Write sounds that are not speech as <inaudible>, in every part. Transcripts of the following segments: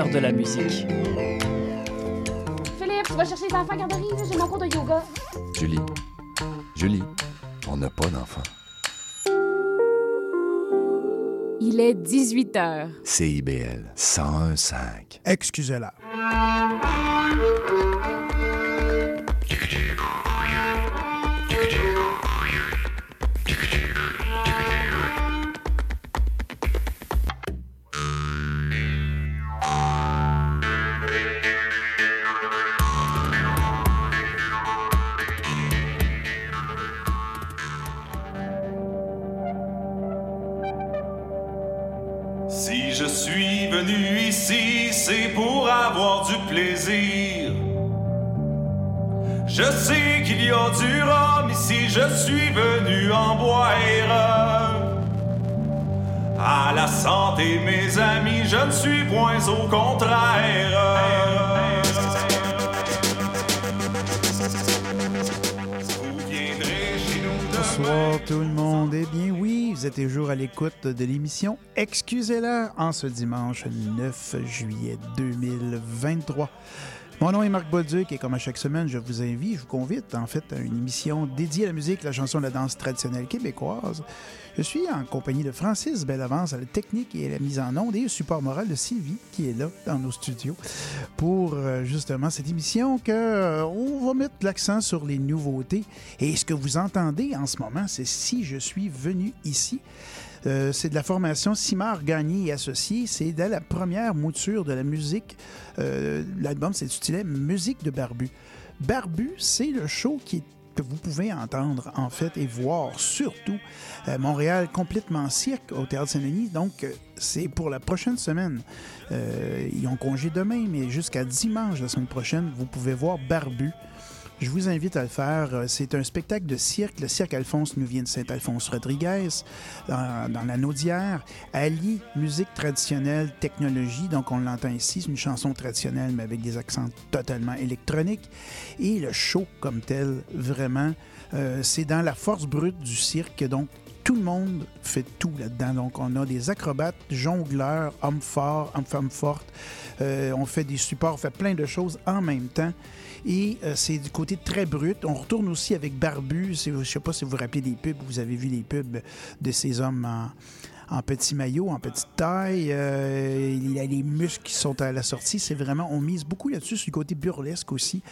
Cœur de la musique. Philippe, tu vas chercher les enfants à garderie, j'ai mon cours de yoga. Julie, Julie, on n'a pas d'enfant. Il est 18 h. CIBL 101.5. Excusez-la. Santé, mes amis, je ne suis point au contraire. Bonsoir tout le monde. Eh bien oui, vous êtes toujours à l'écoute de l'émission Excusez-la en ce dimanche 9 juillet 2023. Mon nom est Marc Bolduc et comme à chaque semaine, je vous invite, je vous convite en fait à une émission dédiée à la musique, la chanson, la danse traditionnelle québécoise. Je suis en compagnie de Francis Bellavance à la technique et à la mise en onde et au support moral de Sylvie qui est là dans nos studios pour euh, justement cette émission que euh, on va mettre l'accent sur les nouveautés et ce que vous entendez en ce moment, c'est si je suis venu ici. Euh, c'est de la formation Simard Gagné et Associés. C'est de la première mouture de la musique. Euh, L'album s'intitulait Musique de Barbu. Barbu, c'est le show qui est- vous pouvez entendre en fait et voir surtout euh, Montréal complètement cirque au Théâtre Saint-Denis. Donc, euh, c'est pour la prochaine semaine. Euh, ils ont congé demain, mais jusqu'à dimanche la semaine prochaine, vous pouvez voir Barbu. Je vous invite à le faire. Euh, C'est un spectacle de cirque. Le cirque Alphonse nous vient de Saint-Alphonse-Rodriguez, dans, dans la Naudière. Allie, musique traditionnelle, technologie. Donc, on l'entend ici. C'est une chanson traditionnelle, mais avec des accents totalement électroniques. Et le show comme tel, vraiment, euh, c'est dans la force brute du cirque. Donc, tout le monde fait tout là-dedans. Donc, on a des acrobates, jongleurs, hommes forts, hommes femmes fortes. Euh, on fait des supports, on fait plein de choses en même temps. Et euh, c'est du côté très brut. On retourne aussi avec Barbu. Je ne sais pas si vous vous rappelez des pubs. Vous avez vu les pubs de ces hommes en, en petit maillot, en petite taille. Euh, il y a les muscles qui sont à la sortie. C'est vraiment, on mise beaucoup là-dessus, sur le côté burlesque aussi.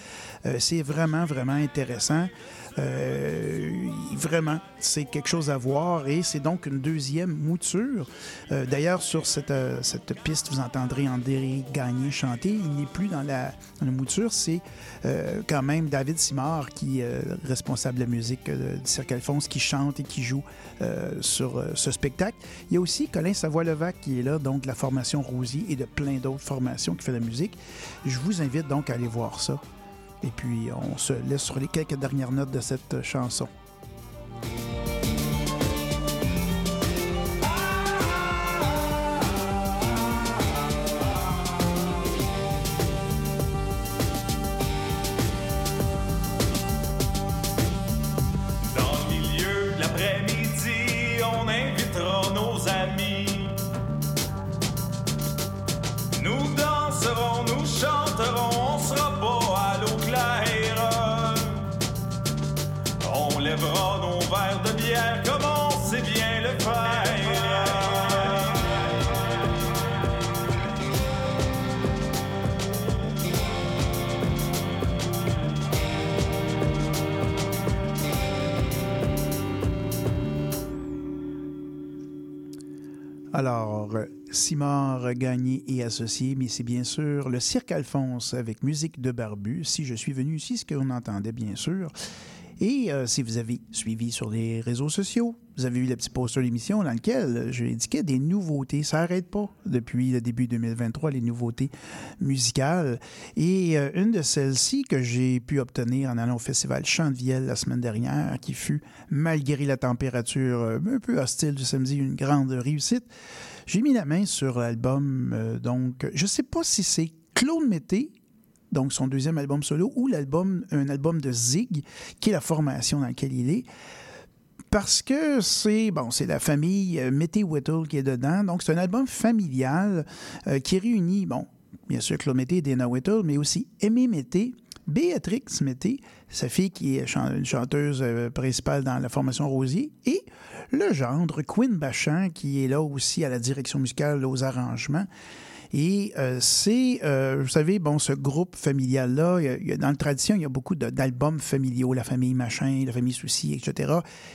Euh, c'est vraiment, vraiment intéressant. Euh, vraiment, c'est quelque chose à voir et c'est donc une deuxième mouture. Euh, D'ailleurs, sur cette, euh, cette piste, vous entendrez André Gagné chanter. Il n'est plus dans la, mouture, c'est quand même David Simard qui est responsable de la musique du Cirque Alphonse qui chante et qui joue sur ce spectacle. Il y a aussi Colin Savoie-Levac qui est là, donc de la formation Rosier et de plein d'autres formations qui fait de la musique. Je vous invite donc à aller voir ça. Et puis, on se laisse sur les quelques dernières notes de cette chanson. Gagné et associé, mais c'est bien sûr le Cirque Alphonse avec musique de Barbu. Si je suis venu ici, ce qu'on entendait bien sûr. Et euh, si vous avez suivi sur les réseaux sociaux, vous avez vu le petit poster de l'émission dans lequel je indiquais des nouveautés. Ça n'arrête pas depuis le début 2023, les nouveautés musicales. Et euh, une de celles-ci que j'ai pu obtenir en allant au festival Chant de la semaine dernière, qui fut, malgré la température euh, un peu hostile du samedi, une grande réussite, j'ai mis la main sur l'album. euh, donc, je ne sais pas si c'est Claude Mété donc son deuxième album solo, ou l'album, un album de Zig, qui est la formation dans laquelle il est. parce que c'est bon, c'est la famille euh, Mété Whittle qui est dedans. Donc, c'est un album familial euh, qui réunit, bon, bien sûr, Claude Mété et Dana Whittle, mais aussi Aimé Mété, Béatrix Mété, sa fille qui est une chanteuse euh, principale dans la formation Rosier, et le gendre Quinn Bachand qui est là aussi à la direction musicale, aux arrangements. Et euh, c'est, euh, vous savez, bon, ce groupe familial-là, dans la tradition, il y a beaucoup d'albums familiaux, la famille Machin, la famille Souci, etc.,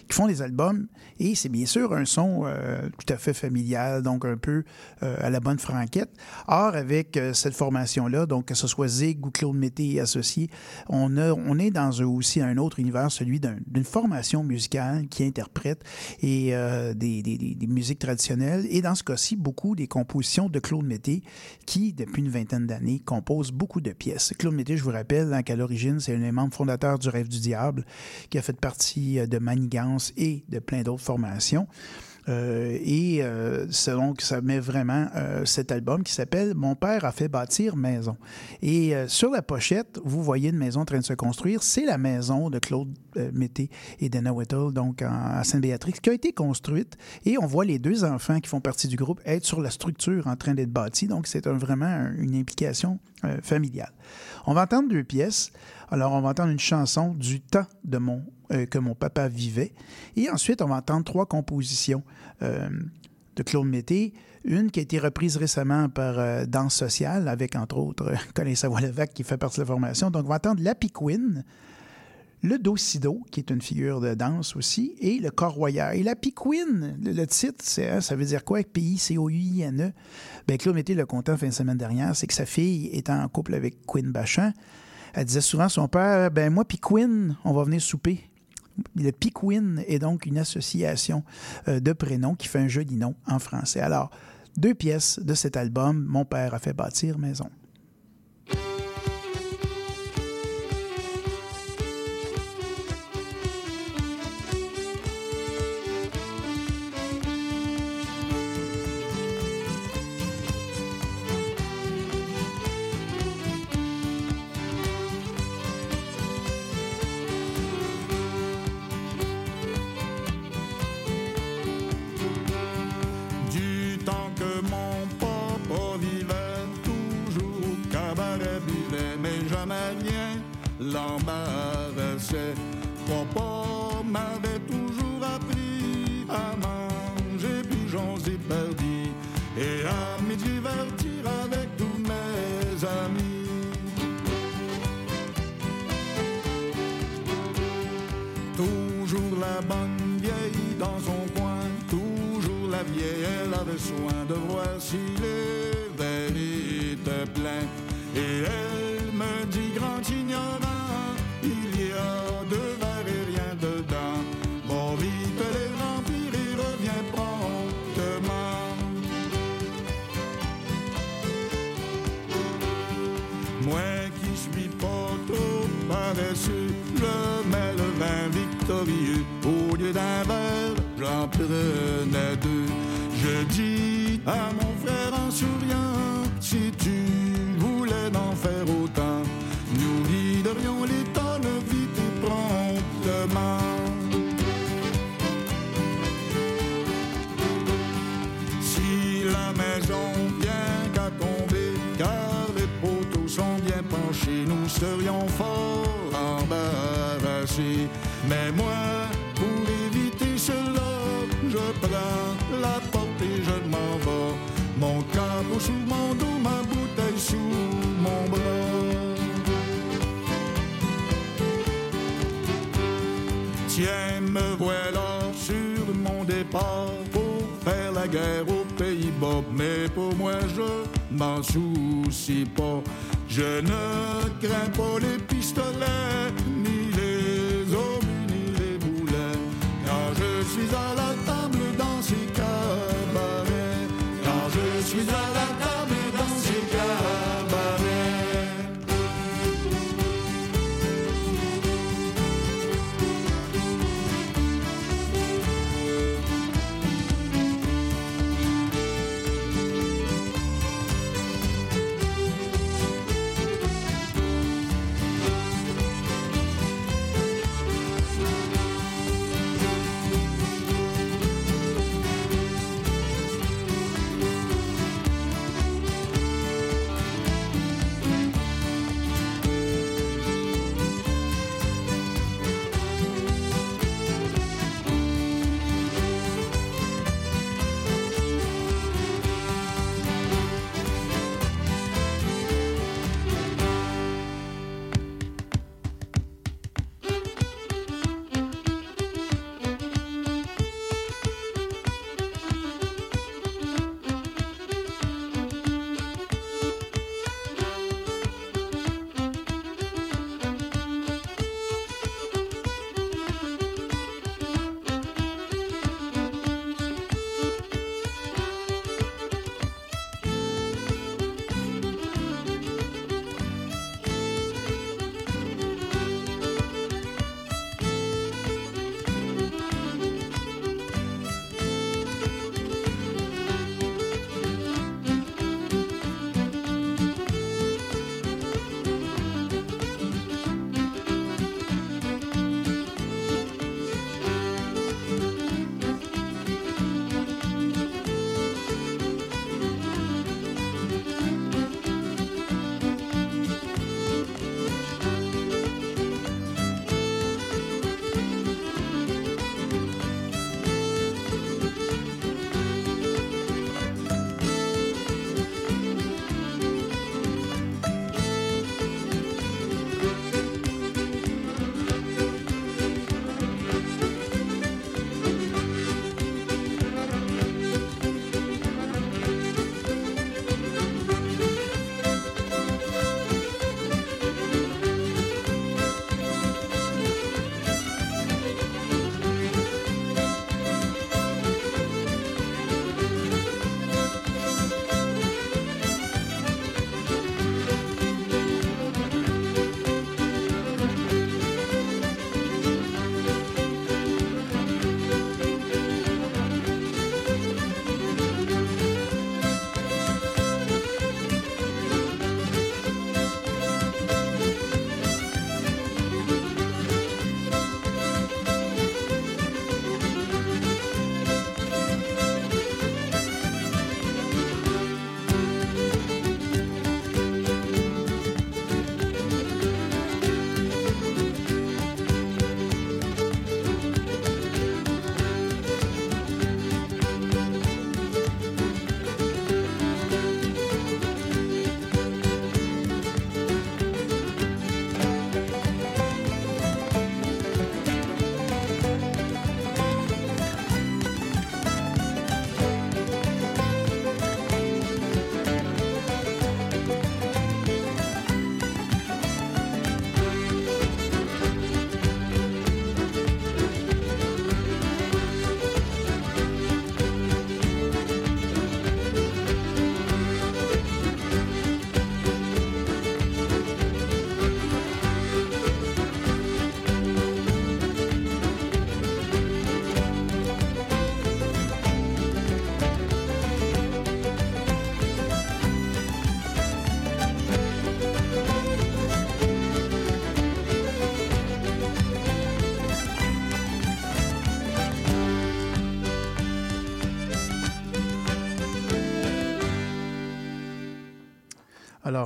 qui font des albums. Et c'est bien sûr un son euh, tout à fait familial, donc un peu à la bonne franquette. Or, avec cette formation-là, donc que ce soit Zig ou Claude Mété et associés, on, a, on est dans aussi un autre univers, celui d'une formation musicale qui interprète et, des, des, des musiques traditionnelles. Et dans ce cas-ci, beaucoup des compositions de Claude Mété qui, depuis une vingtaine d'années, compose beaucoup de pièces. Claude Mété, je vous rappelle hein, qu'à l'origine, c'est un des membres fondateurs du Rêve du Diable, qui a fait partie euh, de Manigance et de plein d'autres formations. Euh, et euh, donc, ça met vraiment euh, cet album qui s'appelle Mon père a fait bâtir maison. Et sur la pochette, vous voyez une maison en train de se construire. C'est la maison de Claude Mété et Dana Whittle, donc à Sainte-Béatrix, qui a été construite. Et on voit les deux enfants qui font partie du groupe être sur la structure en train d'être bâtie. Donc, c'est vraiment une implication familiale. On va entendre deux pièces. Alors, on va entendre une chanson du temps de mon, euh, que mon papa vivait. Et ensuite, on va entendre trois compositions euh, de Claude Mété. Une qui a été reprise récemment par euh, Danse sociale, avec entre autres <laughs> Colin Savoie-Levac qui fait partie de la formation. Donc, on va entendre La Piquine, le Docido, qui est une figure de danse aussi, et le Corroyeur. Et la Piquine, le, titre, hein, ça veut dire quoi? P-I-C-O-U-I-N-E. Bien, Claude Mété le content fin de semaine dernière, c'est que sa fille est en couple avec Quinn Bachand. Elle disait souvent à son père, ben moi puis Quinn, on va venir souper. Le Piquin est donc une association euh, de prénoms qui fait un joli nom en français. Alors, deux pièces de cet album, Mon père a fait bâtir maison. my mind. Tiens, me voilà sur mon départ pour faire la guerre aux Pays-Bas. Mais pour moi, je m'en soucie pas. Je ne crains pas les pistolets suis à la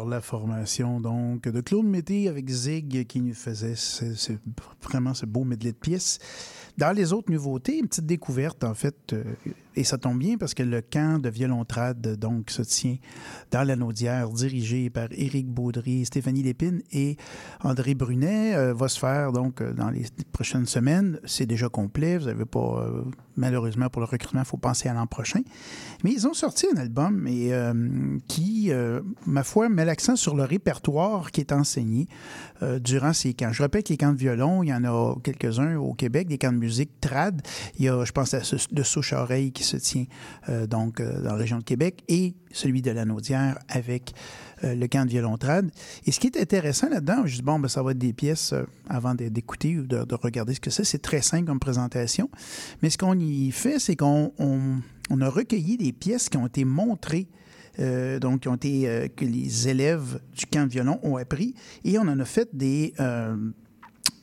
La formation donc de Claude Mété avec Zig qui nous faisait vraiment ce beau medley de pièces. Dans les autres nouveautés, une petite découverte en fait, euh, et ça tombe bien parce que le camp de violontrade donc se tient dans la Naudière, dirigé par Éric Baudry, Stéphanie Lépine et André Brunet, euh, va se faire donc euh, dans les prochaines semaines. C'est déjà complet, vous n'avez pas euh, malheureusement pour le recrutement, il faut penser à l'an prochain. Mais ils ont sorti un album et, euh, qui, ma foi, met l'accent sur le répertoire qui est enseigné durant ces camps. Je répète que les camps de violon, il y en a quelques-uns au Québec, des camps de musique trad. Il y a, je pense, à de Souche-Oreille qui se tient euh, donc euh, dans la région de Québec et celui de la Naudière avec euh, le camp de violon trad. Et ce qui est intéressant là-dedans, je bon, ben, ça va être des pièces avant d'écouter ou de, de regarder ce que c'est. C'est très simple comme présentation. Mais ce qu'on y fait, c'est qu'on on- on a recueilli des pièces qui ont été montrées donc qui ont été que les élèves du camp de violon ont appris et on en a fait des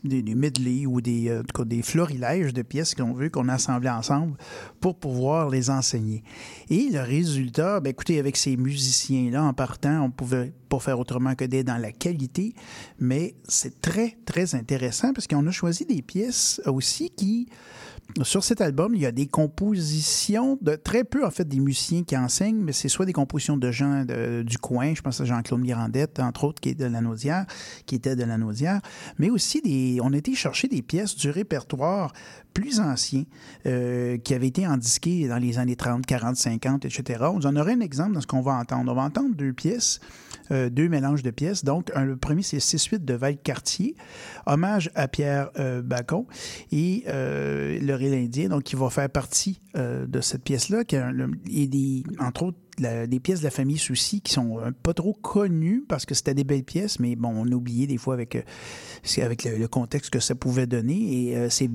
des, des medley ou des, euh, des florilèges de pièces qu'on veut qu'on assemblait ensemble pour pouvoir les enseigner. Et le résultat, ben, écoutez, avec ces musiciens-là, en partant, on pouvait pas faire autrement que d'être dans la qualité, mais c'est très, très intéressant parce qu'on a choisi des pièces aussi qui, sur cet album, il y a des compositions de très peu, en fait, des musiciens qui enseignent, mais c'est soit des compositions de gens du coin, je pense à Jean-Claude Mirandette, entre autres, qui est de la qui était de la Naudière, mais aussi des, on a été chercher des pièces du répertoire plus ancien euh, qui avaient été endisquées dans les années 30, 40, 50, etc. On en aurait un exemple dans ce qu'on va entendre. On va entendre deux pièces, euh, deux mélanges de pièces. Donc, un- le premier, c'est 6-8 de Val-Cartier, hommage à Pierre euh, Bacon et euh, le Ré indien, donc qui va faire partie euh, de cette pièce-là, qui a le- et des, entre autres des pièces de la famille Soucy qui sont euh, pas trop connues parce que c'était des belles pièces, mais bon, on a oublié des fois avec, euh, avec le, contexte que ça pouvait donner et euh, c'est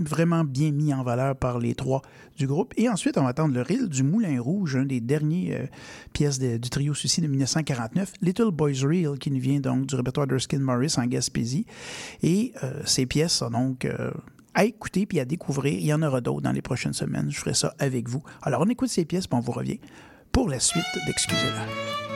vraiment bien mis en valeur par les trois du groupe. Et ensuite, on va attendre le reel du Moulin Rouge, un des derniers pièces du trio Soucy de 1949, Little Boys Reel, qui nous vient donc du répertoire d'Erskine Morris en Gaspésie. Et ces pièces sont donc à écouter puis à découvrir. Il y en aura d'autres dans les prochaines semaines. Je ferai ça avec vous. Alors, on écoute ces pièces puis on vous revient pour la suite d'Excusez-la.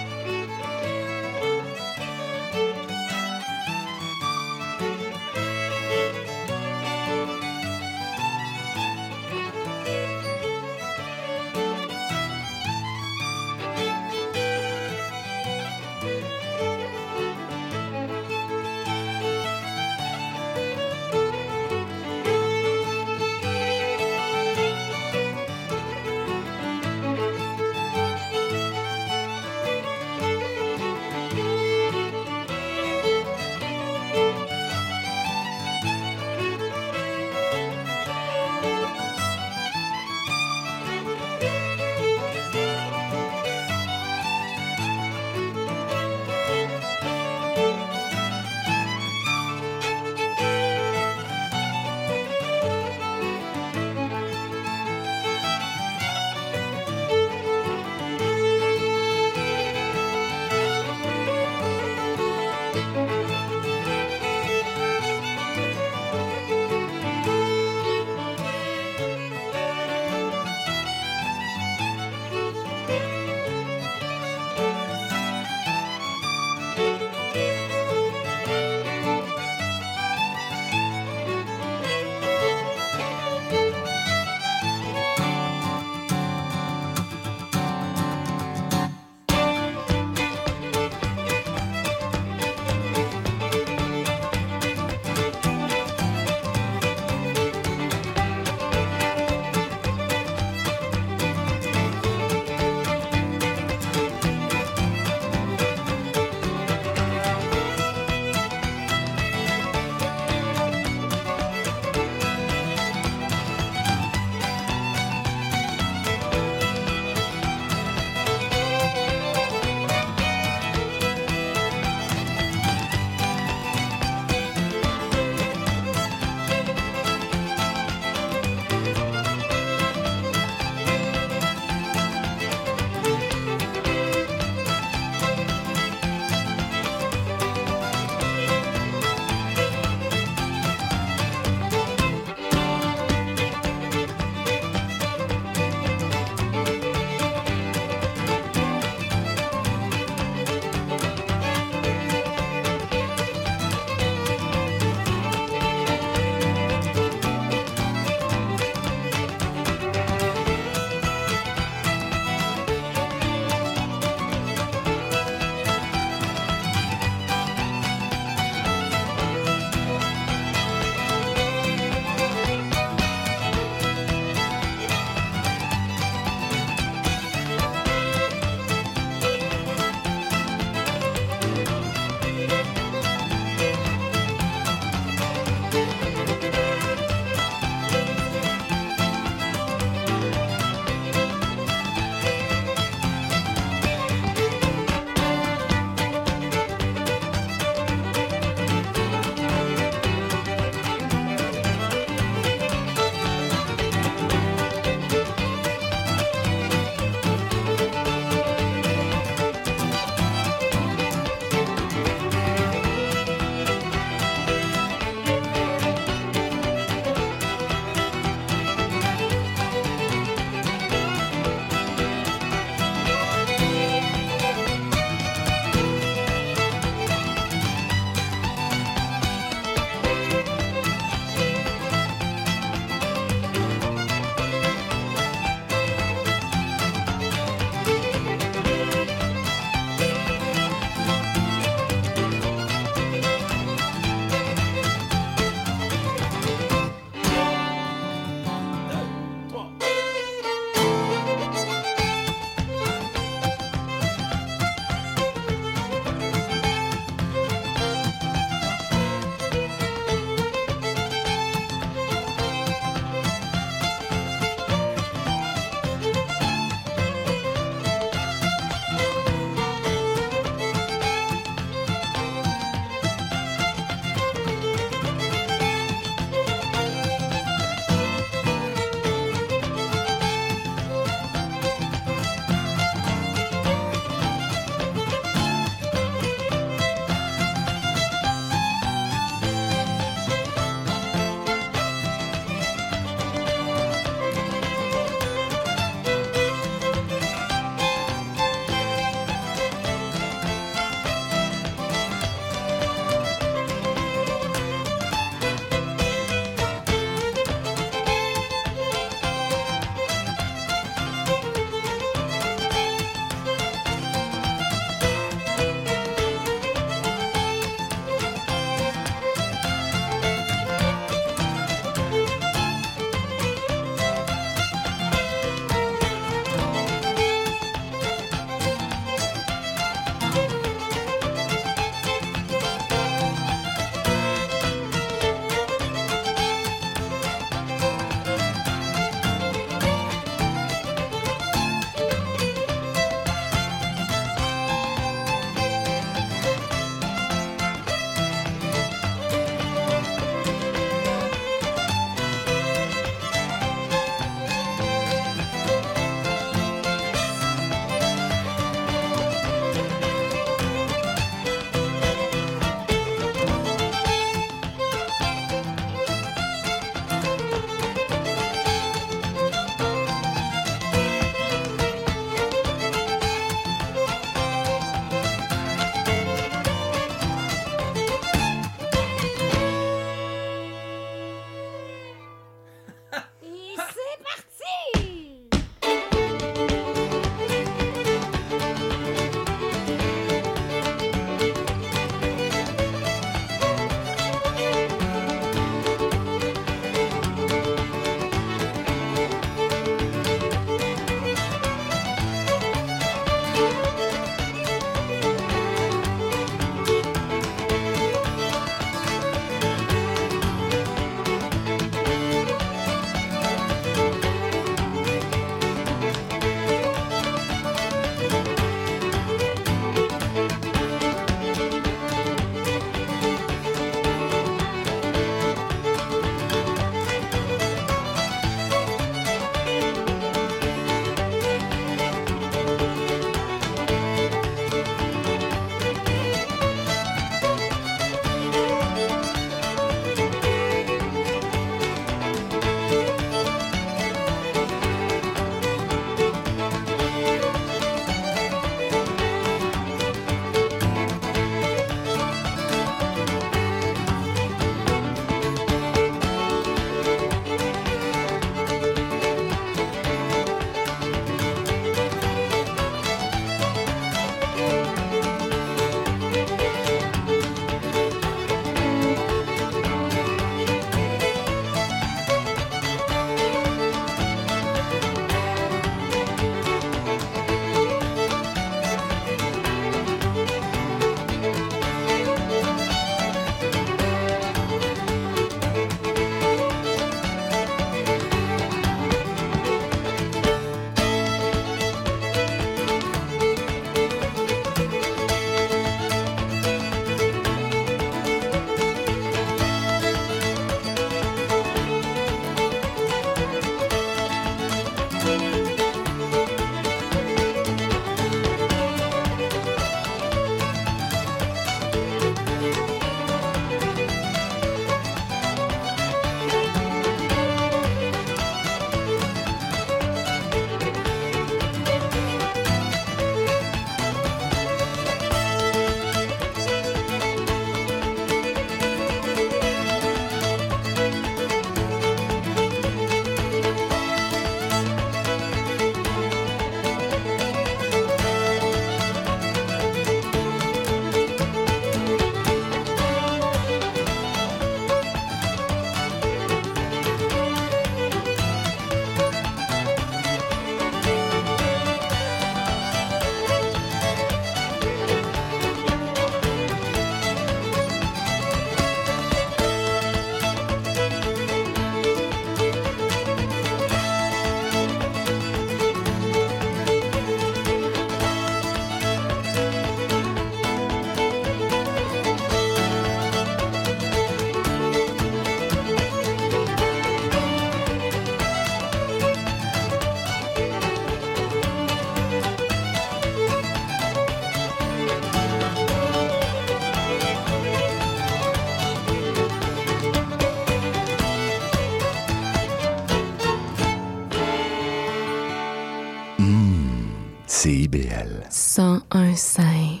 CIBL. 101.5.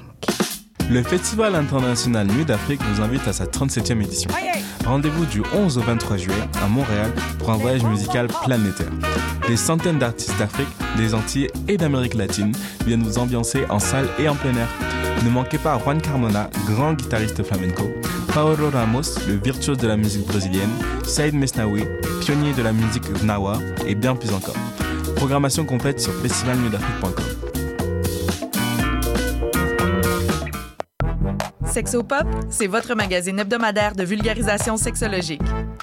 Le Festival international Nuit d'Afrique vous invite à sa 37e édition. Rendez-vous du 11 au 23 juillet à Montréal pour un voyage musical planétaire. Des centaines d'artistes d'Afrique, des Antilles et d'Amérique latine viennent vous ambiancer en salle et en plein air. Ne manquez pas Juan Carmona, grand guitariste flamenco, Paolo Ramos, le virtuose de la musique brésilienne, Saïd Mesnaoui, pionnier de la musique nawa et bien plus encore. Programmation complète sur festivalnuitdafrique.com. Sexopop, c'est votre magazine hebdomadaire de vulgarisation sexologique.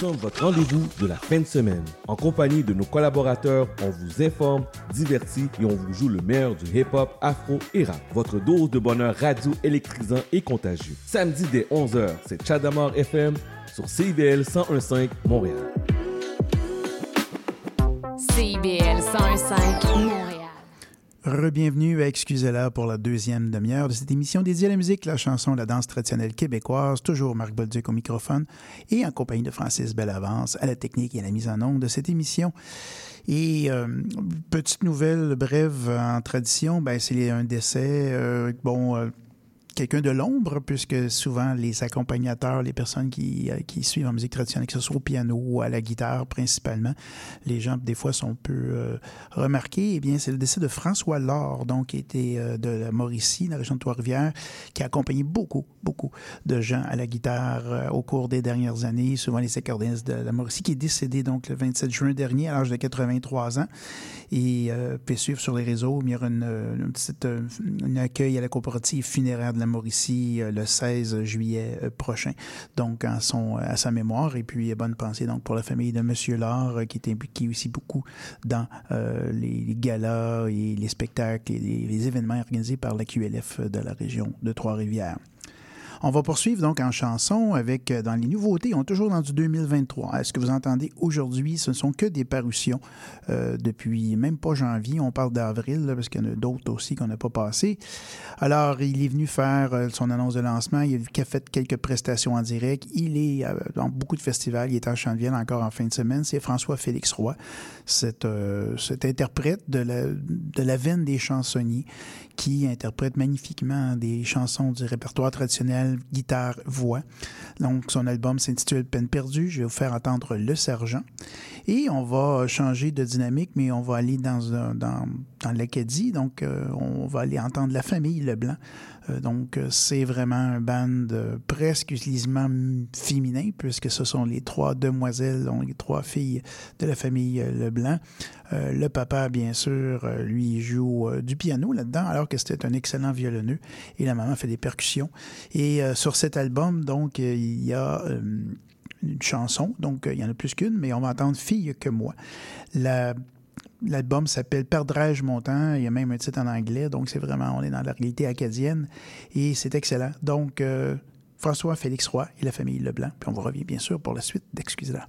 sommes votre rendez-vous de la fin de semaine. En compagnie de nos collaborateurs, on vous informe, divertit et on vous joue le meilleur du hip-hop, afro et rap. Votre dose de bonheur radio électrisant et contagieux. Samedi dès 11h, c'est Chadamar FM sur CIBL 101.5 Montréal. CIBL 101.5 Montréal. Rebienvenue à Excusez-la pour la deuxième demi-heure de cette émission dédiée à la musique, la chanson, la danse traditionnelle québécoise. Toujours Marc Bolduc au microphone et en compagnie de Francis Bellavance à la technique et à la mise en onde de cette émission. Et euh, petite nouvelle brève en tradition, ben, c'est un décès. euh, bon. euh, quelqu'un de l'ombre, puisque souvent les accompagnateurs, les personnes qui, euh, qui suivent en musique traditionnelle, que ce soit au piano ou à la guitare principalement, les gens des fois sont peu euh, remarqués. Eh bien, c'est le décès de François Laure, donc qui était euh, de la Mauricie, la région de Trois-Rivières, qui a accompagné beaucoup, beaucoup de gens à la guitare euh, au cours des dernières années, souvent les accordéonistes de la Mauricie, qui est décédé donc le 27 juin dernier à l'âge de 83 ans. Et euh, suivre sur les réseaux, il y aura une, une petite, euh, un accueil à la coopérative funéraire de la Mauricie euh, le 16 juillet euh, prochain, donc en son, à sa mémoire. Et puis, bonne pensée donc pour la famille de Monsieur Laure, qui est impliqué aussi beaucoup dans euh, les, les galas et les spectacles et les, les événements organisés par la QLF de la région de Trois-Rivières. On va poursuivre donc en chanson avec, euh, dans les nouveautés, on est toujours dans du 2023. Est-ce que vous entendez aujourd'hui, ce ne sont que des parutions euh, depuis même pas janvier, on parle d'avril, parce qu'il y en a d'autres aussi qu'on n'a pas passé. Alors, il est venu faire euh, son annonce de lancement, il a fait quelques prestations en direct, il est dans beaucoup de festivals, il est en Chantevielle encore en fin de semaine, c'est François-Félix Roy, cet, interprète de la veine des chansonniers qui interprète magnifiquement des chansons du répertoire traditionnel, guitare, voix. Donc, son album s'intitule Peine perdue. Je vais vous faire entendre Le Sergent. Et on va changer de dynamique, mais on va aller dans, dans, dans l'Acadie. Donc, euh, on va aller entendre La Famille Leblanc. Euh, donc, euh, c'est vraiment un band euh, presque exclusivement m- féminin, puisque ce sont les trois demoiselles, donc les trois filles de la famille Leblanc. Le papa, bien sûr, lui, joue du piano là-dedans, alors que c'était un excellent violonneux. Et la maman fait des percussions. Et sur cet album, donc, il y a une chanson. Donc, il y en a plus qu'une, mais on va entendre Fille que moi. La L'album s'appelle Perdrai-je mon temps? Il y a même un titre en anglais, donc c'est vraiment, on est dans la réalité acadienne et c'est excellent. Donc, euh, François Félix Roy et la famille Leblanc. Puis on vous revient bien sûr pour la suite d'Excusez-la.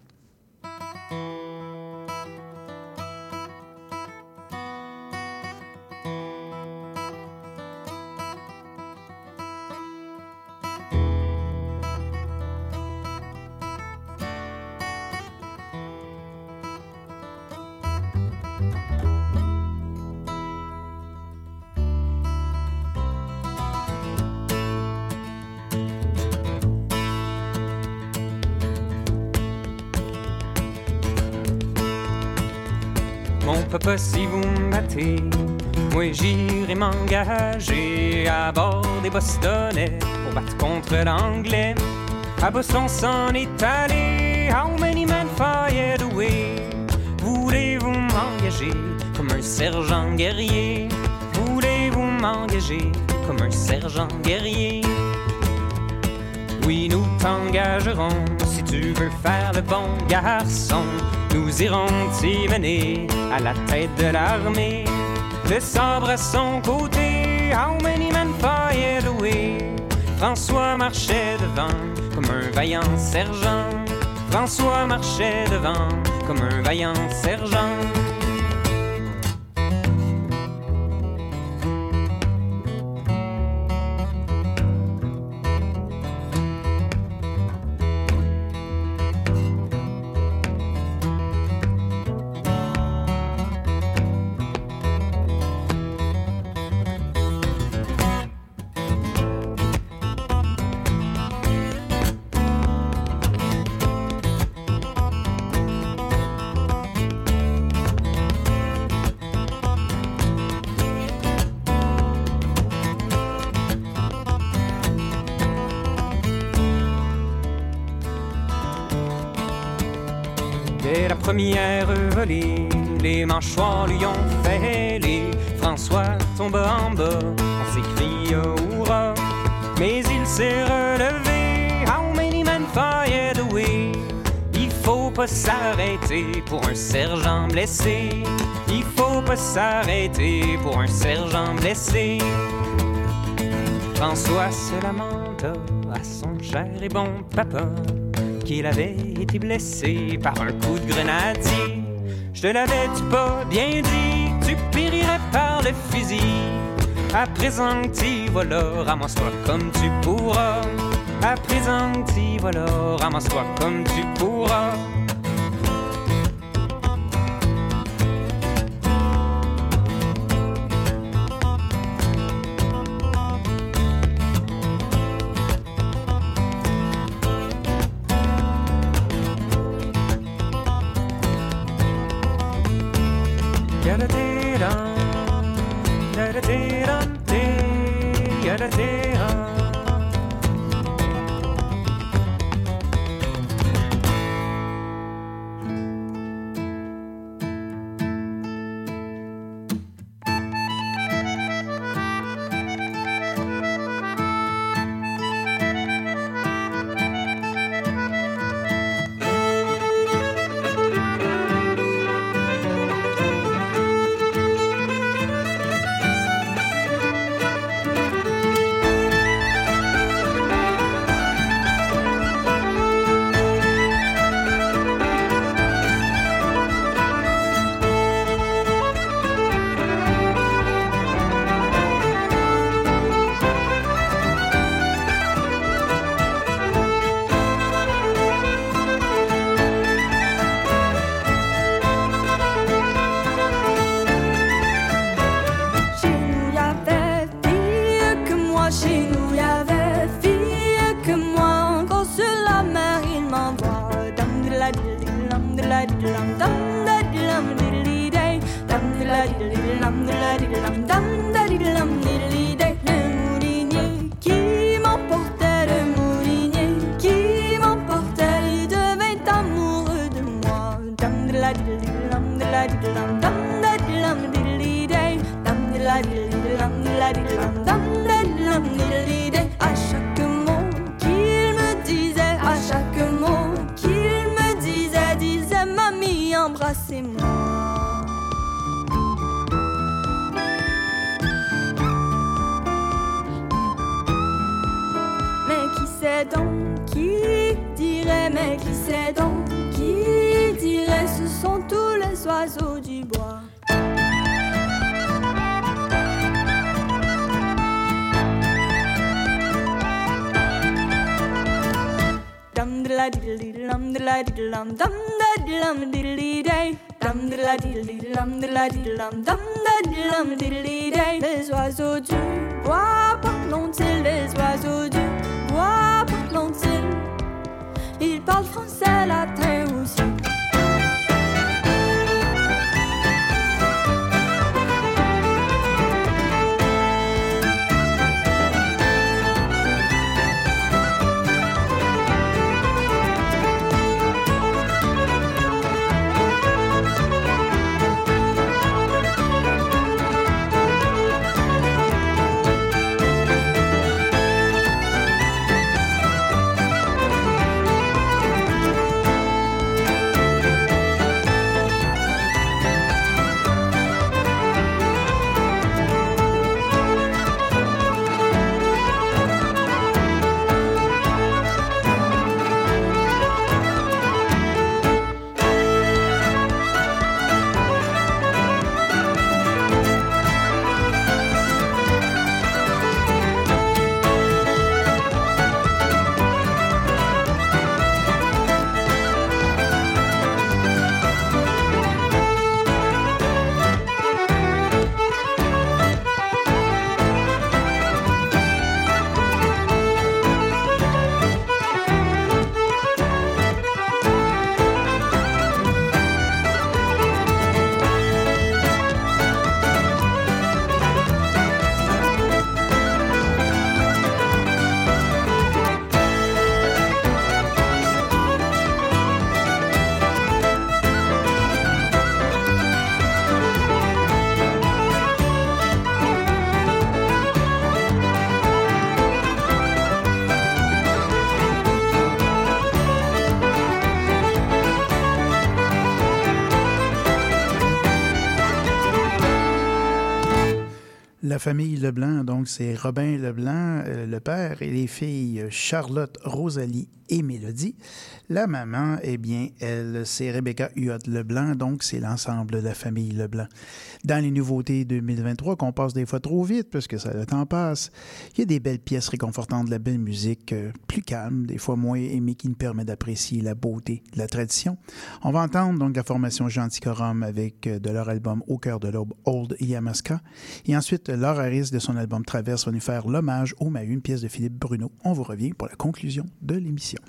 M'engager à bord des Bostonnais pour battre contre l'anglais. À Boston s'en est allé, how many men fired away? Voulez-vous m'engager comme un sergent guerrier? Voulez-vous m'engager comme un sergent guerrier? Oui, nous t'engagerons si tu veux faire le bon garçon. Nous irons t'y mener à la tête de l'armée. Sabre à son côté, how many men fired away? François marchait devant comme un vaillant sergent. François marchait devant comme un vaillant sergent. Première volée, les manchoirs lui ont fait François tombe en bas, on s'écrie hurrah. Mais il s'est relevé, how many men fired away? Il faut pas s'arrêter pour un sergent blessé. Il faut pas s'arrêter pour un sergent blessé. François se lamenta à son cher et bon papa qu'il avait été blessé par un coup de grenadier. Je te l'avais-tu pas bien dit, tu périrais par le fusil. À présent t'y vas là, ramasse-toi comme tu pourras. À présent t'y vas là, ramasse-toi comme tu pourras. La. Les oiseaux du bois parlent-ils Les oiseaux du bois parlent-ils? Ils parlent français, latin aussi. Famille Leblanc, donc c'est Robin Leblanc, euh, le père, et les filles Charlotte, Rosalie et Mélodie. La maman, eh bien, elle, c'est Rebecca Huot Leblanc, donc c'est l'ensemble de la famille Leblanc. Dans les nouveautés 2023, qu'on passe des fois trop vite, parce que ça, le temps passe, il y a des belles pièces réconfortantes, de la belle musique, euh, plus calme, des fois moins aimée, qui nous permet d'apprécier la beauté la tradition. On va entendre donc la formation Gentil-Corum avec euh, de leur album Au cœur de l'aube, Old Yamaska. Et ensuite, Laura Harris de son album Traverse va nous faire l'hommage au Maheu, une pièce de Philippe Bruno. On vous revient pour la conclusion de l'émission.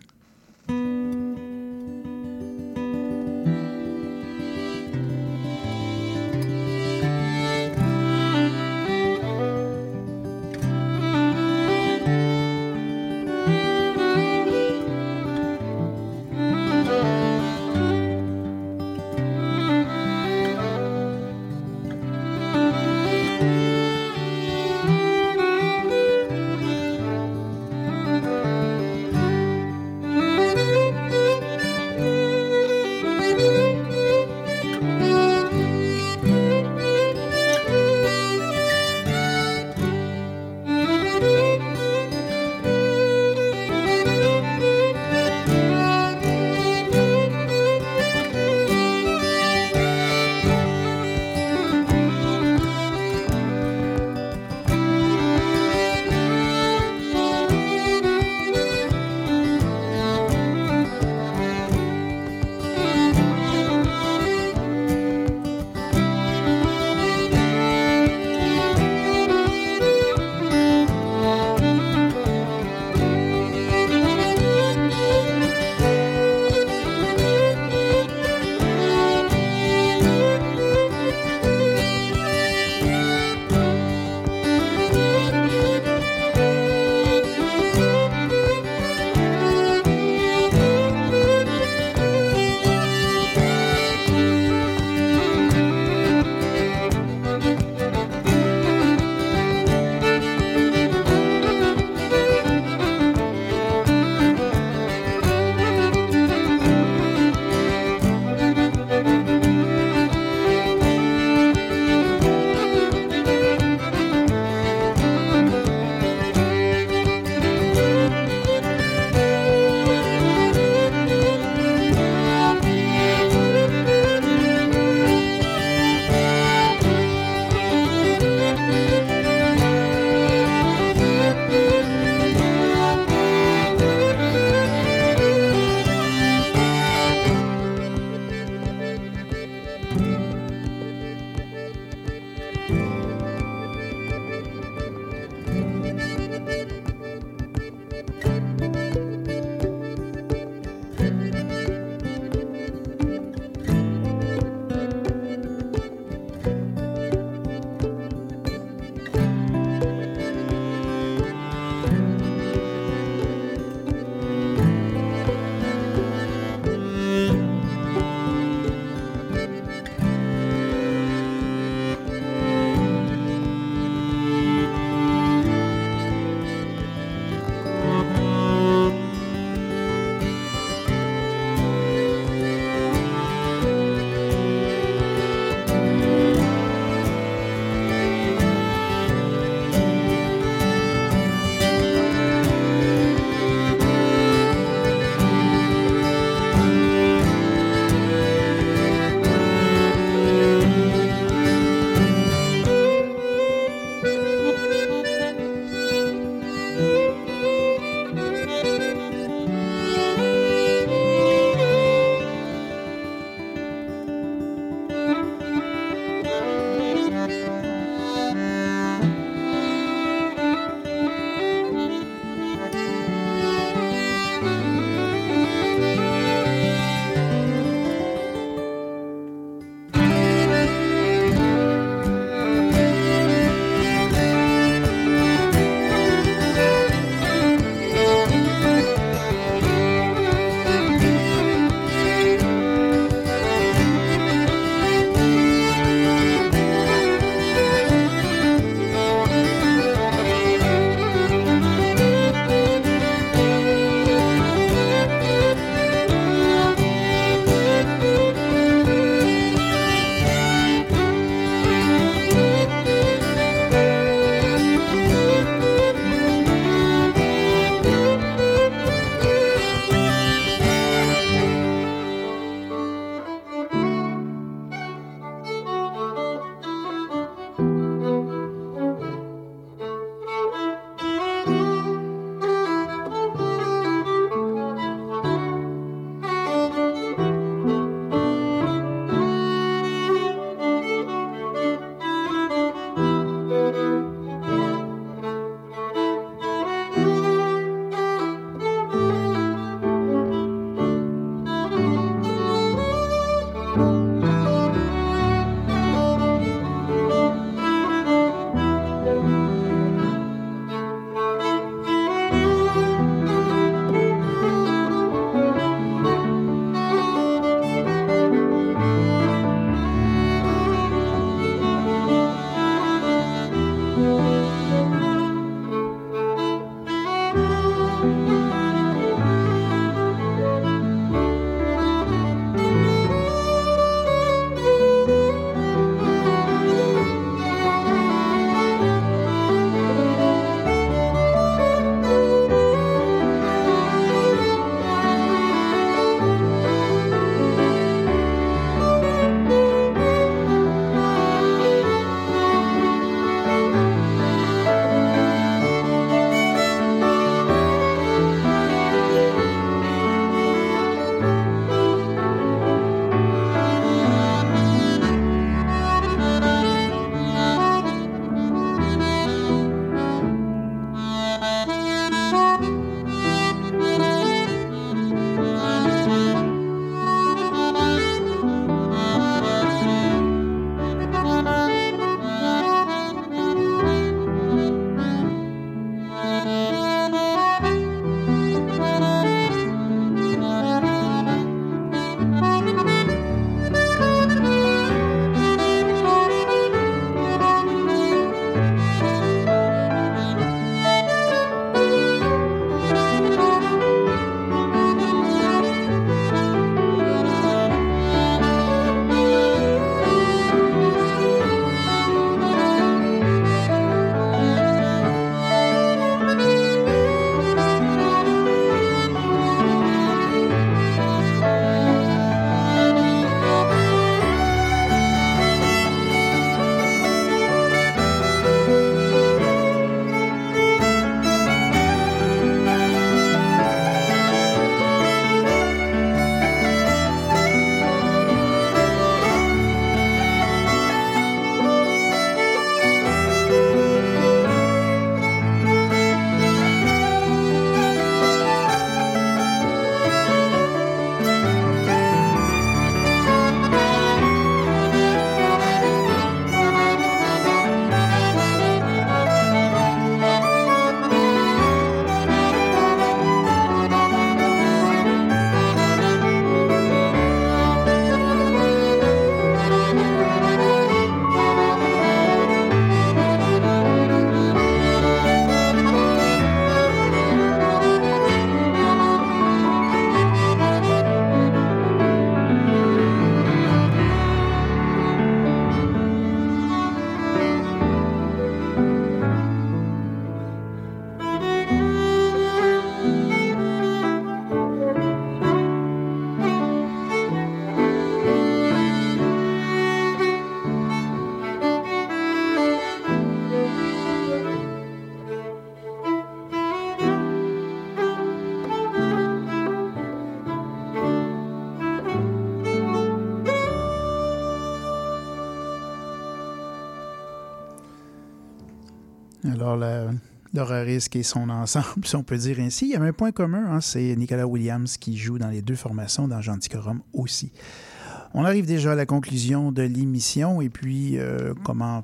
Alors, la, risque et son ensemble, <laughs> si on peut dire ainsi. Il y avait un point commun, hein, c'est Nicolas Williams qui joue dans les deux formations dans Genticorum aussi. On arrive déjà à la conclusion de l'émission et puis euh, comment,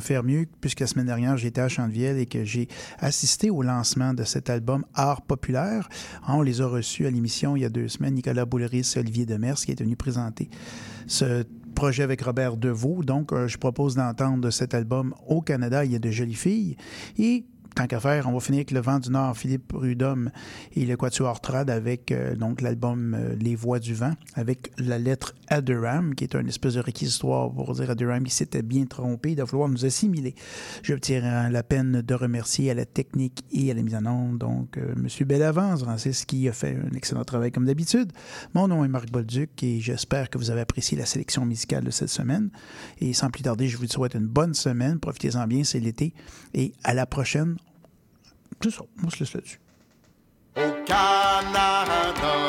faire mieux puisque la semaine dernière j'étais à Chantevielle et que j'ai assisté au lancement de cet album Art populaire. Hein, on les a reçus à l'émission il y a deux semaines, Nicolas Bouleris et Olivier Demers qui est venu présenter ce projet avec Robert Deveau. Donc, euh, je propose d'entendre cet album au Canada. Il y a de jolies filles. Et tant qu'à faire, on va finir avec Le Vent du Nord, Philippe Prudhomme et le Quatuor Trad avec euh, l'album euh, Les Voix du Vent, avec la lettre Aduram, qui est une espèce de réquisitoire pour dire Aduram qui s'était bien trompé, il va falloir nous assimiler. Je tiens la peine de remercier à la technique et à la mise en onde, donc euh, M. Bellavance, Francis, qui a fait un excellent travail comme d'habitude. Mon nom est Marc Bolduc et j'espère que vous avez apprécié la sélection musicale de cette semaine. Et sans plus tarder, je vous souhaite une bonne semaine. Profitez-en bien, c'est l'été. Et à la prochaine. C'est ça, on se laisse là-dessus. Au Canada,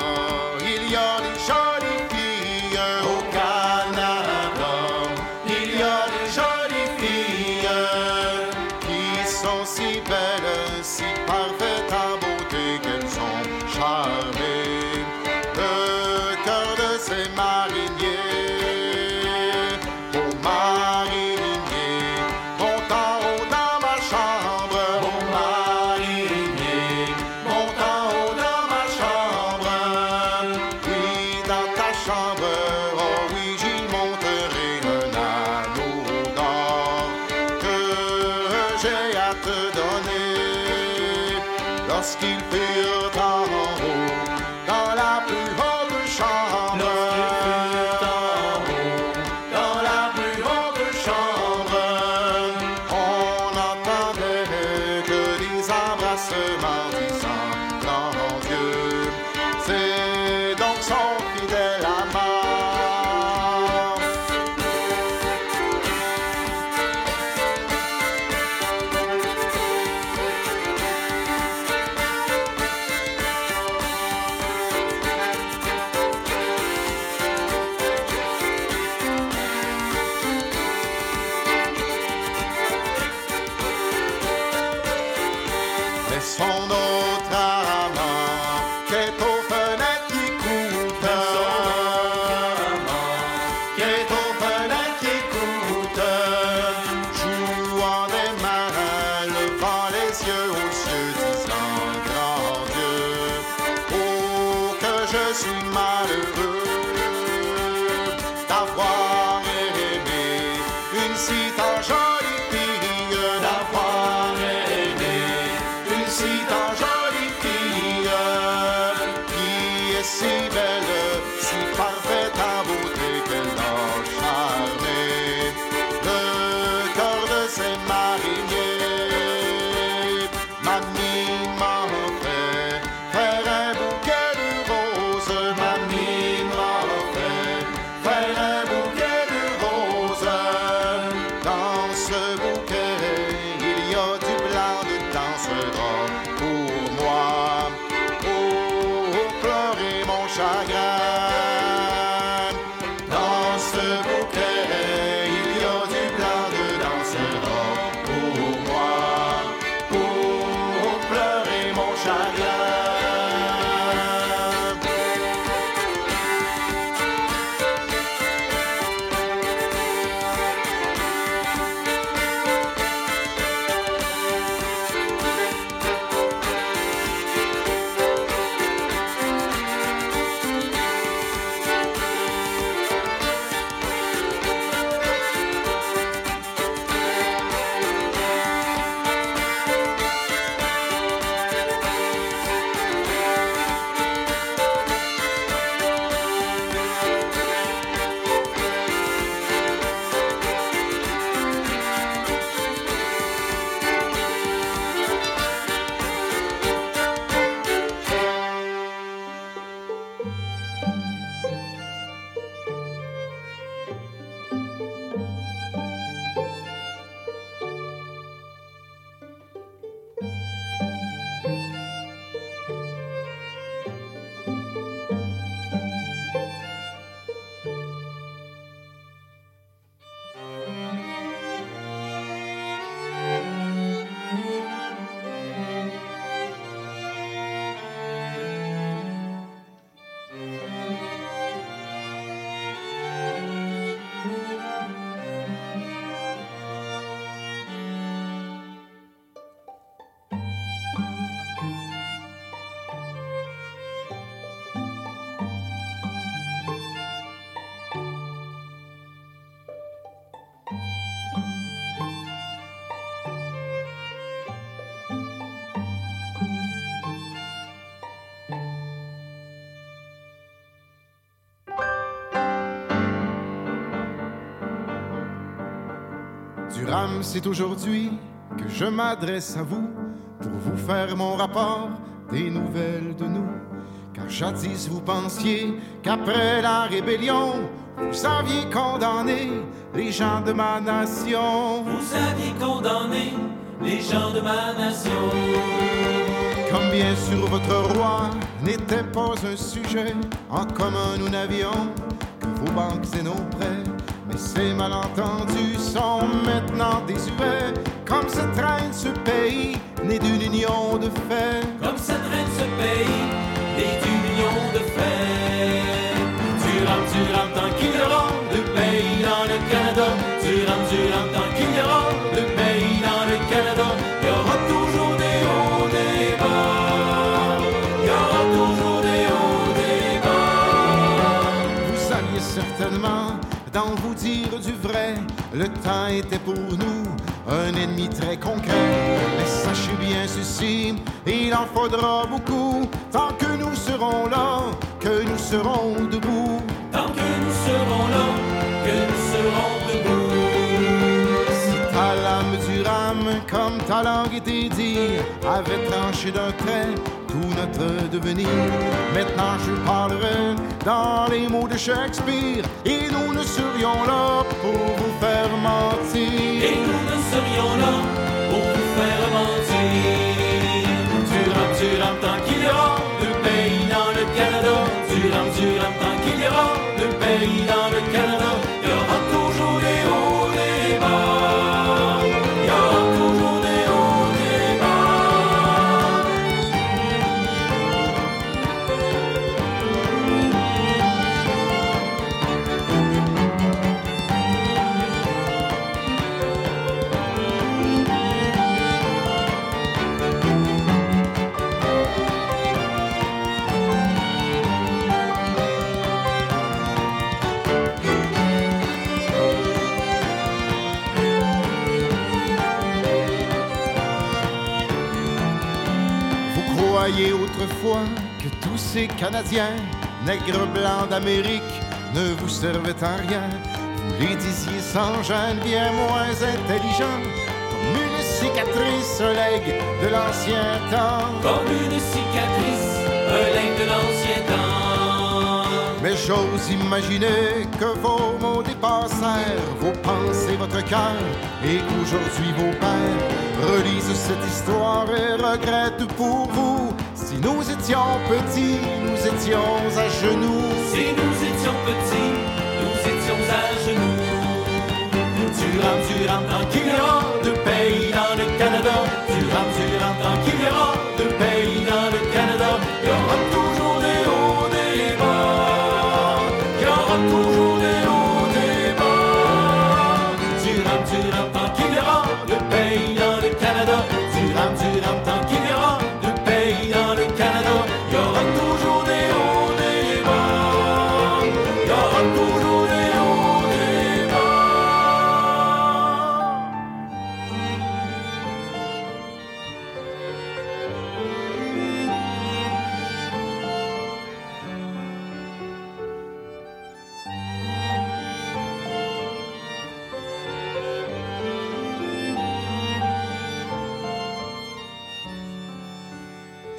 c'est aujourd'hui que je m'adresse à vous pour vous faire mon rapport des nouvelles de nous. Car jadis vous pensiez qu'après la rébellion, vous aviez condamné les gens de ma nation. Vous aviez condamné les gens de ma nation. Comme bien sûr votre roi n'était pas un sujet en commun nous n'avions que vos banques et nos prêts. Ces malentendus sont maintenant désuets, comme se traîne ce pays né d'une union de fait. Comme se traîne ce pays né d'une union de fait. Tu rames, tu rames tant qu'il Le temps était pour nous un ennemi très concret. Mais sachez bien ceci, il en faudra beaucoup. Tant que nous serons là, que nous serons debout. Tant que nous serons là, que nous serons debout. Si ta lame du rame, comme ta langue était dit, avait tranché d'un trait notre devenir. Maintenant je parlerai dans les mots de Shakespeare, et nous ne serions là pour vous faire mentir. Et nous ne serions là pour vous faire mentir. Ces Canadiens, nègres blancs d'Amérique, ne vous servaient à rien. Vous les disiez sans gêne, bien moins intelligents, comme une cicatrice, un legs de l'ancien temps. Comme une cicatrice, un legs de l'ancien temps. Mais j'ose imaginer que vos mots dépassèrent vos pensées, votre cœur, et qu'aujourd'hui vos pères relisent cette histoire et regrettent pour vous. Nous étions petits, nous étions à genoux. Si nous étions petits, nous étions à genoux. Tu rames, tu rames tant qu'il y aura de pays dans le Canada. Tu rames, tu rames tant qu'il y aura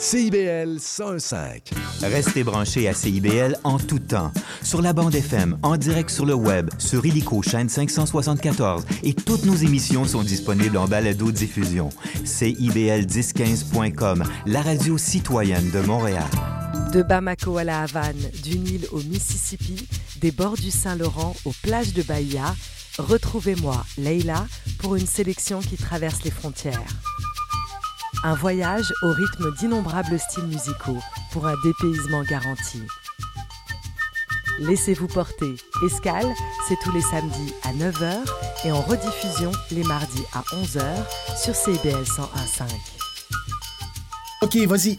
CIBL 105. Restez branchés à CIBL en tout temps. Sur la bande FM, en direct sur le web, sur Illico chaîne 574 et toutes nos émissions sont disponibles en balado-diffusion. CIBL1015.com, la radio citoyenne de Montréal. De Bamako à la Havane, du Nil au Mississippi, des bords du Saint-Laurent aux plages de Bahia, retrouvez-moi, Leila, pour une sélection qui traverse les frontières. Un voyage au rythme d'innombrables styles musicaux pour un dépaysement garanti. Laissez-vous porter. Escale, c'est tous les samedis à 9h et en rediffusion les mardis à 11h sur CBL 101.5. OK, vas-y.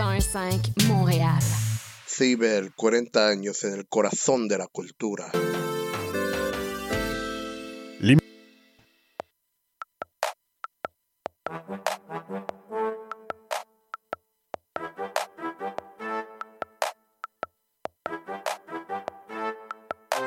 101.5 Montréal. CIBEL, 40 años en el corazón de la cultura. Lim-